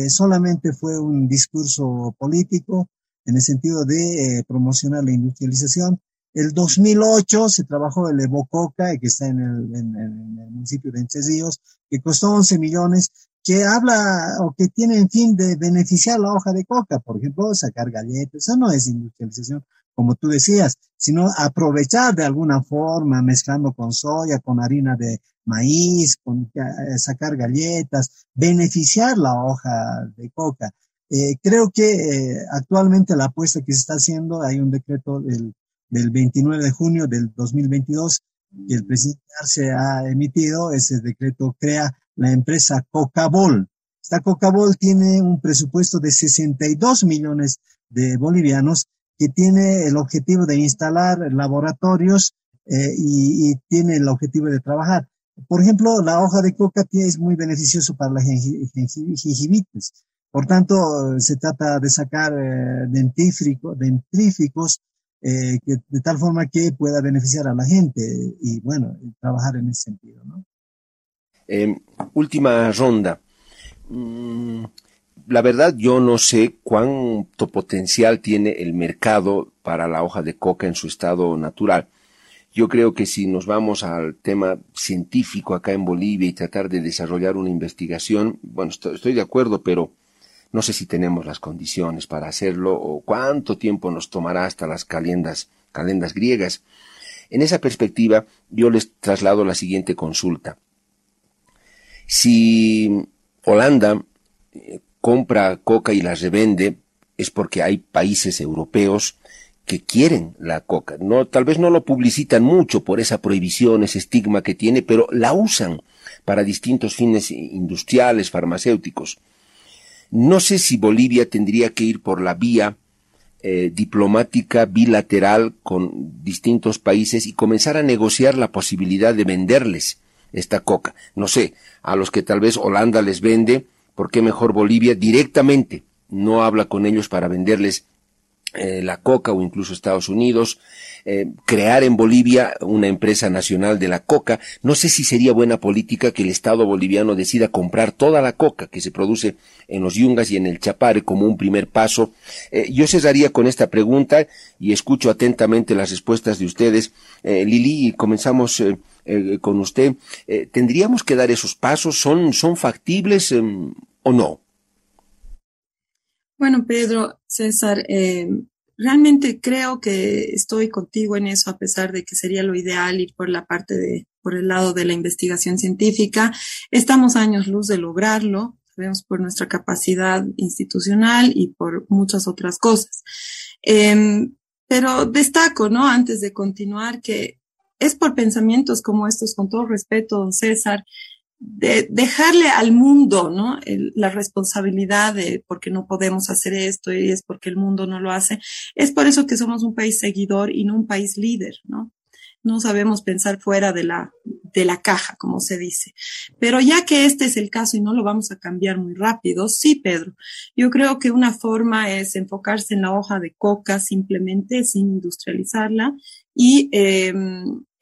solamente fue un discurso político en el sentido de promocionar la industrialización el 2008 se trabajó el Evococa, que está en el, municipio de Entre que costó 11 millones, que habla o que tiene en fin de beneficiar la hoja de coca, por ejemplo, sacar galletas, eso no es industrialización, como tú decías, sino aprovechar de alguna forma, mezclando con soya, con harina de maíz, con eh, sacar galletas, beneficiar la hoja de coca. Eh, creo que eh, actualmente la apuesta que se está haciendo, hay un decreto del del 29 de junio del 2022 que el presidente Arce ha emitido, ese decreto crea la empresa Cocabol. Esta Cocabol tiene un presupuesto de 62 millones de bolivianos que tiene el objetivo de instalar laboratorios eh, y, tiene el objetivo de trabajar. Por ejemplo, la hoja de coca es muy beneficioso para la gingivitis. Por tanto, se trata de sacar eh, dentríficos eh, de tal forma que pueda beneficiar a la gente y, bueno, trabajar en ese sentido. ¿no? Em, última ronda. Mm, la verdad, yo no sé cuánto potencial tiene el mercado para la hoja de coca en su estado natural. Yo creo que si nos vamos al tema científico acá en Bolivia y tratar de desarrollar una investigación, bueno, estoy de acuerdo, pero no sé si tenemos las condiciones para hacerlo o cuánto tiempo nos tomará hasta las calendas, griegas. En esa perspectiva, yo les traslado la siguiente consulta. Si Holanda eh, compra coca y la revende, es porque hay países europeos que quieren la coca. No, tal vez no lo publicitan mucho por esa prohibición, ese estigma que tiene, pero la usan para distintos fines industriales, farmacéuticos. No sé si Bolivia tendría que ir por la vía eh, diplomática bilateral con distintos países y comenzar a negociar la posibilidad de venderles esta coca. No sé, a los que tal vez Holanda les vende, ¿por qué mejor Bolivia directamente no habla con ellos para venderles eh, la coca o incluso Estados Unidos, eh, crear en Bolivia una empresa nacional de la coca. No sé si sería buena política que el Estado boliviano decida comprar toda la coca que se produce en los Yungas y en el Chapare como un primer paso. Eh, yo cesaría con esta pregunta y escucho atentamente las respuestas de ustedes. Lili, comenzamos con usted. ¿Tendríamos que dar esos pasos? ¿Son, son factibles em, o no? Bueno, Pedro, César, eh, realmente creo que estoy contigo en eso, a pesar de que sería lo ideal ir por la parte de, por el lado de la investigación científica. Estamos años luz de lograrlo, sabemos por nuestra capacidad institucional y por muchas otras cosas. Em, pero destaco, ¿no? Antes de continuar, que es por pensamientos como estos, con todo respeto, don César, de dejarle al mundo, ¿no? la responsabilidad de porque no podemos hacer esto y es porque el mundo no lo hace. Es por eso que somos un país seguidor y no un país líder, ¿no? No sabemos pensar fuera de la, de la caja, como se dice. Pero ya que este es el caso y no lo vamos a cambiar muy rápido, sí, Pedro, yo creo que una forma es enfocarse en la hoja de coca simplemente sin industrializarla y eh,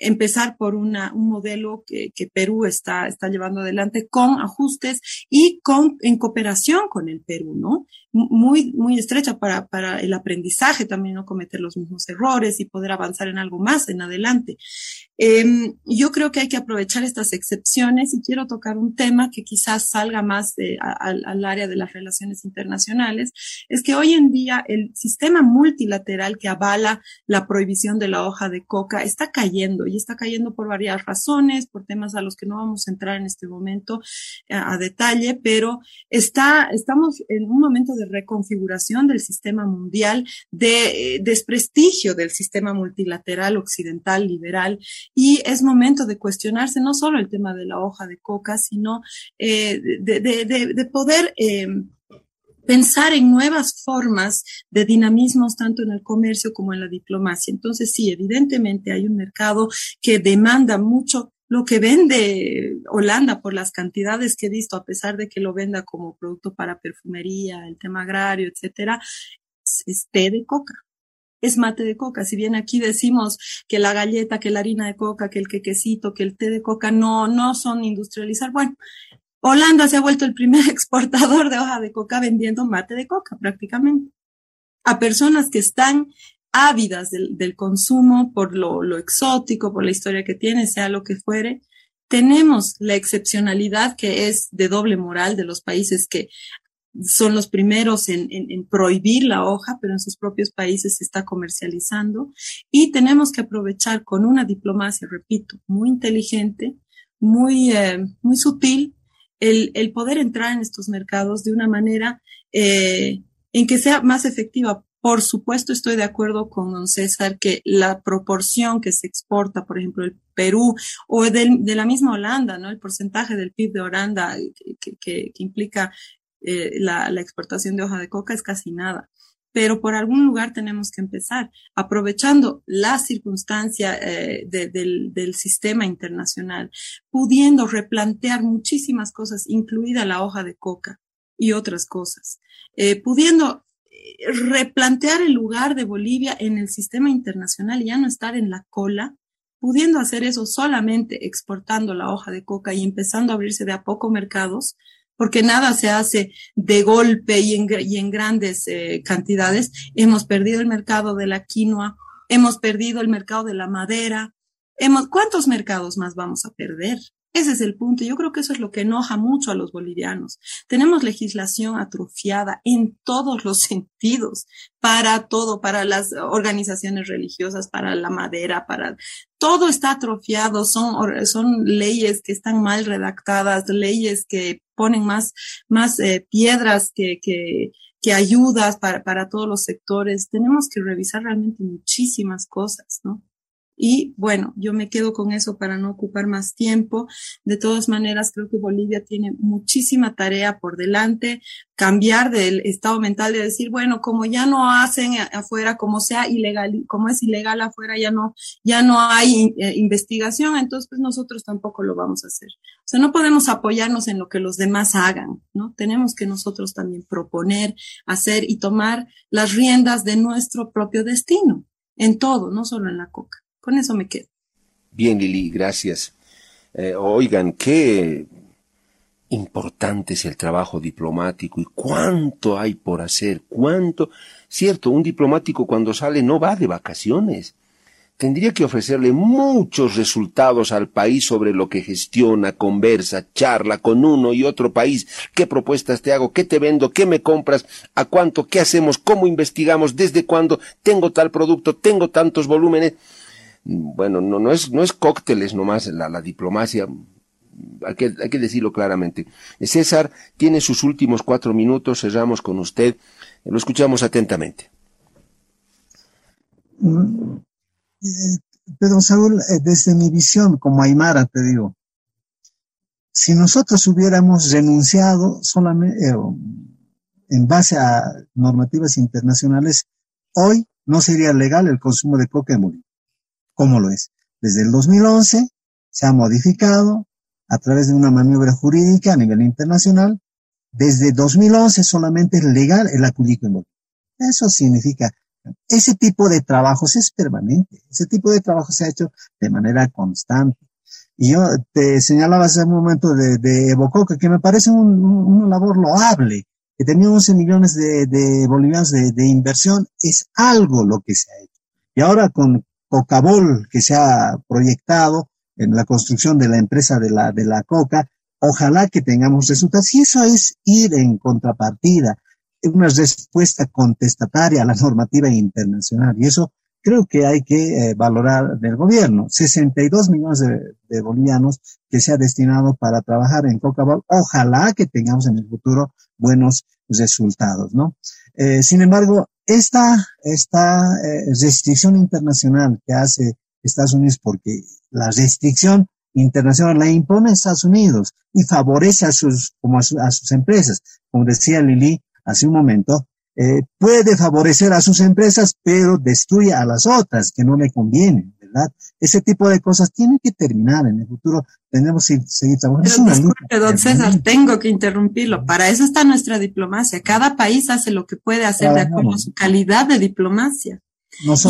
empezar por una, un modelo que, que, Perú está, está llevando adelante con ajustes y con, en cooperación con el Perú, ¿no? Muy, muy estrecha para, para el aprendizaje también, no cometer los mismos errores y poder avanzar en algo más en adelante. Eh, yo creo que hay que aprovechar estas excepciones y quiero tocar un tema que quizás salga más de, al, al área de las relaciones internacionales, es que hoy en día el sistema multilateral que avala la prohibición de la hoja de coca está cayendo y está cayendo por varias razones, por temas a los que no vamos a entrar en este momento a, eh, a detalle, pero está, estamos en un momento de reconfiguración del sistema mundial, de eh, desprestigio del sistema multilateral occidental liberal y es momento de cuestionarse no solo el tema de la hoja de coca, sino eh, de, de, de, de, poder pensar en nuevas formas de dinamismos tanto en el comercio como en la diplomacia. Entonces, sí, evidentemente hay un mercado que demanda mucho lo que vende Holanda por las cantidades que he visto, a pesar de que lo venda como producto para perfumería, el tema agrario, etcétera, es té de coca es mate de coca. Si bien aquí decimos que la galleta, que la harina de coca, que el quequecito, que el té de coca no, no son industrializar. Bueno, Holanda se ha vuelto el primer exportador de hoja de coca vendiendo mate de coca prácticamente a personas que están ávidas del, consumo por lo, exótico, por la historia que tiene, sea lo que fuere. Tenemos la excepcionalidad que es de doble moral de los países que son los primeros en, prohibir la hoja, pero en sus propios países se está comercializando. Y tenemos que aprovechar con una diplomacia, repito, muy inteligente, muy, eh, muy sutil, el, el, poder entrar en estos mercados de una manera eh, en que sea más efectiva. Por supuesto, estoy de acuerdo con don César que la proporción que se exporta, por ejemplo, el Perú o de, de la misma Holanda, ¿no? El porcentaje del PIB de Holanda que, que, implica eh, la exportación de hoja de coca es casi nada pero por algún lugar tenemos que empezar, aprovechando la circunstancia eh, de, del, del, sistema internacional, pudiendo replantear muchísimas cosas, incluida la hoja de coca y otras cosas, eh, pudiendo eh, replantear el lugar de Bolivia en el sistema internacional y ya no estar en la cola, pudiendo hacer eso solamente exportando la hoja de coca y empezando a abrirse de a poco mercados, porque nada se hace de golpe y en, y en grandes eh, cantidades. Hemos perdido el mercado de la quinoa, hemos perdido el mercado de la madera. Hemos, ¿Cuántos mercados más vamos a perder? Ese es el punto. Yo creo que eso es lo que enoja mucho a los bolivianos. Tenemos legislación atrofiada en todos los sentidos, para todo, para las organizaciones religiosas, para la madera, para todo está atrofiado. Son, son leyes que están mal redactadas, leyes que ponen más, más eh, piedras que, que, que ayudas para, para todos los sectores. Tenemos que revisar realmente muchísimas cosas, ¿no? Y bueno, yo me quedo con eso para no ocupar más tiempo. De todas maneras, creo que Bolivia tiene muchísima tarea por delante. Cambiar del estado mental de decir, bueno, como ya no hacen afuera, como sea ilegal, como es ilegal afuera, ya no, ya no hay eh, investigación, entonces pues nosotros tampoco lo vamos a hacer. O sea, no podemos apoyarnos en lo que los demás hagan, ¿no? Tenemos que nosotros también proponer, hacer y tomar las riendas de nuestro propio destino, en todo, no solo en la coca. Con eso me quedo. Bien, Lili, gracias. Eh, oigan, qué importante es el trabajo diplomático y cuánto hay por hacer, cuánto. Cierto, un diplomático cuando sale no va de vacaciones. Tendría que ofrecerle muchos resultados al país sobre lo que gestiona, conversa, charla con uno y otro país. ¿Qué propuestas te hago? ¿Qué te vendo? ¿Qué me compras? ¿A cuánto? ¿Qué hacemos? ¿Cómo investigamos? ¿Desde cuándo? Tengo tal producto, tengo tantos volúmenes bueno, no, no, es, no es cócteles nomás la, la diplomacia, hay que, hay que decirlo claramente. César tiene sus últimos cuatro minutos, cerramos con usted, lo escuchamos atentamente. Mm, Pedro Saúl, eh, desde mi visión como Aymara, te digo, si nosotros hubiéramos renunciado solamente eh, en base a normativas internacionales, hoy no sería legal el consumo de coca en como lo es. Desde el 2011 se ha modificado a través de una maniobra jurídica a nivel internacional. Desde 2011 solamente es legal el acudico en Bolivia. Eso significa ese tipo de trabajos es permanente. Ese tipo de trabajo se ha hecho de manera constante. Y yo te señalaba hace un momento de, de que me parece un, una labor loable, que tenía 11 millones de, de bolivianos de, inversión, es algo lo que se ha hecho. Y ahora con Cocabol, que se ha proyectado en la construcción de la empresa de la, de la Coca, ojalá que tengamos resultados. Y eso es ir en contrapartida una respuesta contestataria a la normativa internacional. Y eso creo que hay que eh, valorar del gobierno. 62 millones de, bolivianos que se ha destinado para trabajar en coca Ojalá que tengamos en el futuro buenos resultados, ¿no? Eh, sin embargo, esta, esta eh, restricción internacional que hace Estados Unidos, porque la restricción internacional la impone Estados Unidos y favorece a sus, como a sus empresas. Como decía Lili, hace un momento, eh, puede favorecer a sus empresas, pero destruye a las otras que no le convienen, ¿verdad? Ese tipo de cosas tienen que terminar en el futuro. Tenemos que seguir trabajando. disculpe, don César, tengo que interrumpirlo. Para eso está nuestra diplomacia. Cada país hace lo que puede hacer de acuerdo a su calidad de diplomacia.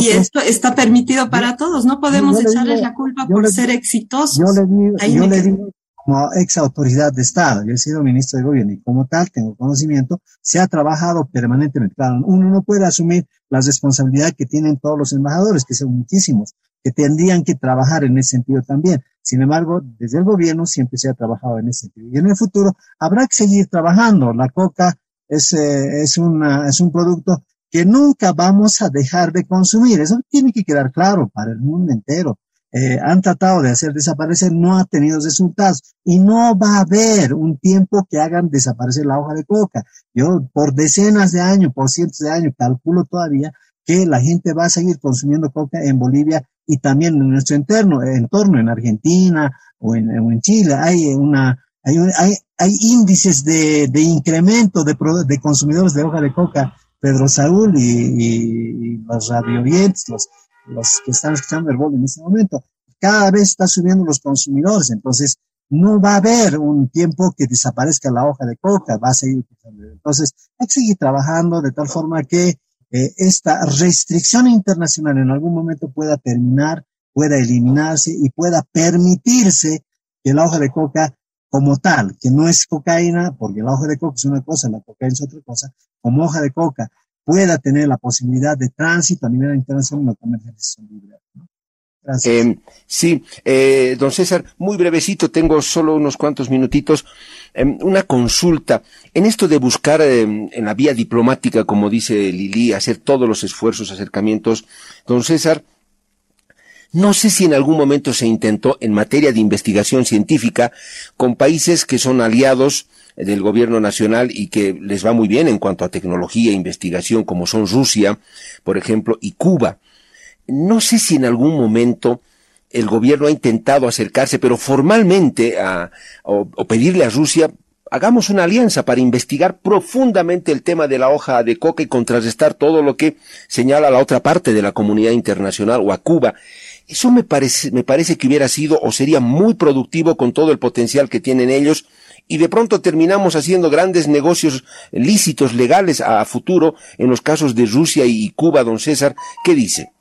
y esto está permitido para todos. No podemos echarles la culpa por ser exitosos. Yo le digo, yo le digo como ex autoridad de Estado, yo he sido ministro de gobierno y como tal tengo conocimiento, se ha trabajado permanentemente. Claro, uno no puede asumir la responsabilidad que tienen todos los embajadores, que son muchísimos, que tendrían que trabajar en ese sentido también. Sin embargo, desde el gobierno siempre se ha trabajado en ese sentido. Y en el futuro habrá que seguir trabajando. La coca es, eh, es, una, es un producto que nunca vamos a dejar de consumir. Eso tiene que quedar claro para el mundo entero. Eh, han tratado de hacer desaparecer, no ha tenido resultados y no va a haber un tiempo que hagan desaparecer la hoja de coca. Yo por decenas de años, por cientos de años, calculo todavía que la gente va a seguir consumiendo coca en Bolivia y también en nuestro entorno, entorno en Argentina o en, en Chile. Hay una, hay, hay, hay índices de, de incremento de, de consumidores de hoja de coca Pedro Saúl y los radiovientes, los, los que están escuchando el bol en este momento. Cada vez está subiendo los consumidores, entonces no va a haber un tiempo que desaparezca la hoja de coca, va a seguir. Entonces hay que seguir trabajando de tal forma que eh, esta restricción internacional en algún momento pueda terminar, pueda eliminarse y pueda permitirse que la hoja de coca como tal, que no es cocaína, porque la hoja de coca es una cosa, la cocaína es otra cosa, como hoja de coca pueda tener la posibilidad de tránsito a nivel internacional una comercialización libre. Eh, sí, eh, don César, muy brevecito, tengo solo unos cuantos minutitos. Eh, una consulta. En esto de buscar em, en la vía diplomática, como dice Lili, hacer todos los esfuerzos, acercamientos, don César, no sé si en algún momento se intentó en materia de investigación científica con países que son aliados del gobierno nacional y que les va muy bien en cuanto a tecnología e investigación, como son Rusia, por ejemplo, y Cuba. No sé si en algún momento el gobierno ha intentado acercarse, pero formalmente a, o, pedirle a Rusia, hagamos una alianza para investigar profundamente el tema de la hoja de coca y contrarrestar todo lo que señala la otra parte de la comunidad internacional o a Cuba. Eso me parece, me parece que hubiera sido o sería muy productivo con todo el potencial que tienen ellos y de pronto terminamos haciendo grandes negocios lícitos, legales a, futuro en los casos de Rusia y Cuba, don César. ¿Qué dice?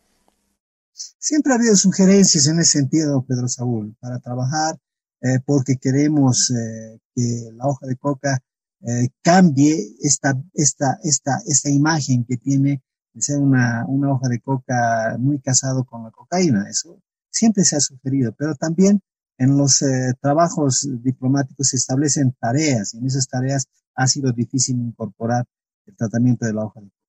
Siempre ha habido sugerencias en ese sentido, Pedro Saúl, para trabajar eh, porque queremos eh, que la hoja de coca eh, cambie esta, esta, esta, esta imagen que tiene de ser una, una hoja de coca muy casado con la cocaína. Eso siempre se ha sugerido, pero también en los trabajos diplomáticos se establecen tareas y en esas tareas ha sido difícil incorporar el tratamiento de la hoja de coca.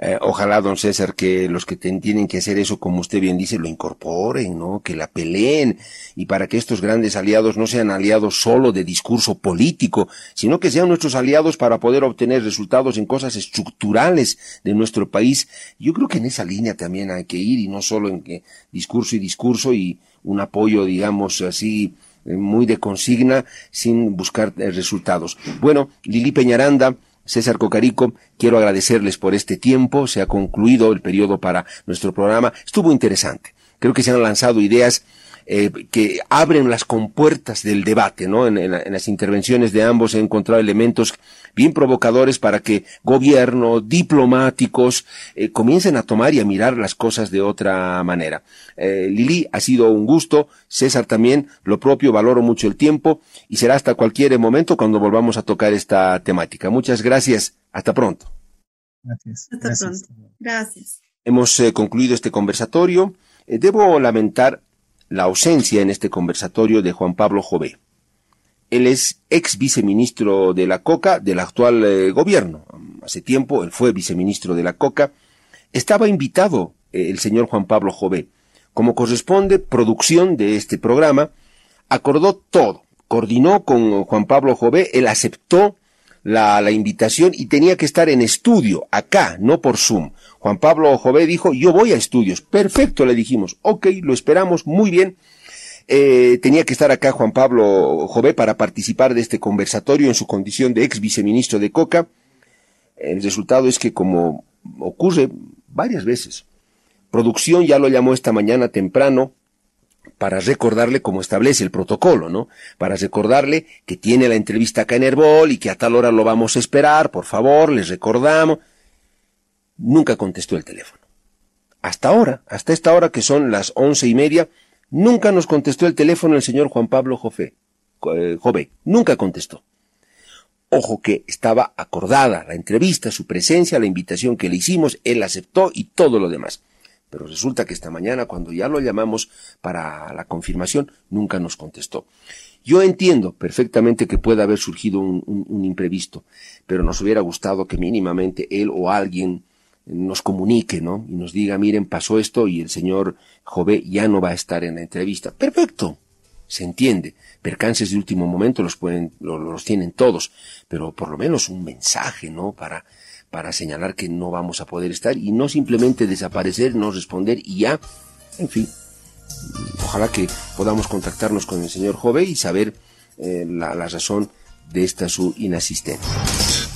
Eh, ojalá, don César, que los que tienen que hacer eso, como usted bien dice, lo incorporen, ¿no? Que la peleen y para que estos grandes aliados no sean aliados solo de discurso político, sino que sean nuestros aliados para poder obtener resultados en cosas estructurales de nuestro país. Yo creo que en esa línea también hay que ir y no solo en que discurso y discurso y un apoyo, digamos, así eh, muy de consigna sin buscar eh, resultados. Bueno, Lili Peñaranda, César Cocarico, quiero agradecerles por este tiempo. Se ha concluido el periodo para nuestro programa. Estuvo interesante. Creo que se han lanzado ideas eh, que abren las compuertas del debate, ¿no? En, las intervenciones de ambos he encontrado elementos bien provocadores para que gobierno, diplomáticos, eh, comiencen a tomar y a mirar las cosas de otra manera. Eh, Lili, ha sido un gusto, César también, lo propio, valoro mucho el tiempo y será hasta cualquier momento cuando volvamos a tocar esta temática. Muchas gracias, hasta pronto. Gracias. Hasta pronto. Gracias. Hemos concluido este conversatorio. debo lamentar la ausencia en este conversatorio de Juan Pablo Jové. Él es ex viceministro de la COCA del actual eh, gobierno. Hace tiempo él fue viceministro de la COCA. Estaba invitado eh, el señor Juan Pablo Jové. Como corresponde producción de este programa, acordó todo. Coordinó con Juan Pablo Jové, él aceptó la, invitación y tenía que estar en estudio, acá, no por Zoom. Juan Pablo Jové dijo, yo voy a estudios. Perfecto, le dijimos. Ok, lo esperamos, muy bien. Eh, tenía que estar acá Juan Pablo Jové para participar de este conversatorio en su condición de ex viceministro de Coca. El resultado es que como ocurre varias veces, producción ya lo llamó esta mañana temprano para recordarle cómo establece el protocolo, ¿no? Para recordarle que tiene la entrevista acá en Herbol y que a tal hora lo vamos a esperar, por favor, les recordamos nunca contestó el teléfono. Hasta ahora, hasta esta hora que son las once y media, nunca nos contestó el teléfono el señor Juan Pablo Jofé, eh, nunca contestó. Ojo que estaba acordada la entrevista, su presencia, la invitación que le hicimos, él aceptó y todo lo demás. Pero resulta que esta mañana, cuando ya lo llamamos para la confirmación, nunca nos contestó. Yo entiendo perfectamente que pueda haber surgido un imprevisto, pero nos hubiera gustado que mínimamente él o alguien nos comunique, ¿no? Y nos diga, miren, pasó esto y el señor Jové ya no va a estar en la entrevista. Perfecto. Se entiende. Percances de último momento los pueden, los, tienen todos. Pero por lo menos un mensaje, ¿no? Para, para señalar que no vamos a poder estar y no simplemente desaparecer, no responder y ya. En fin. Ojalá que podamos contactarnos con el señor Jové y saber eh, la, la razón de esta su inasistencia.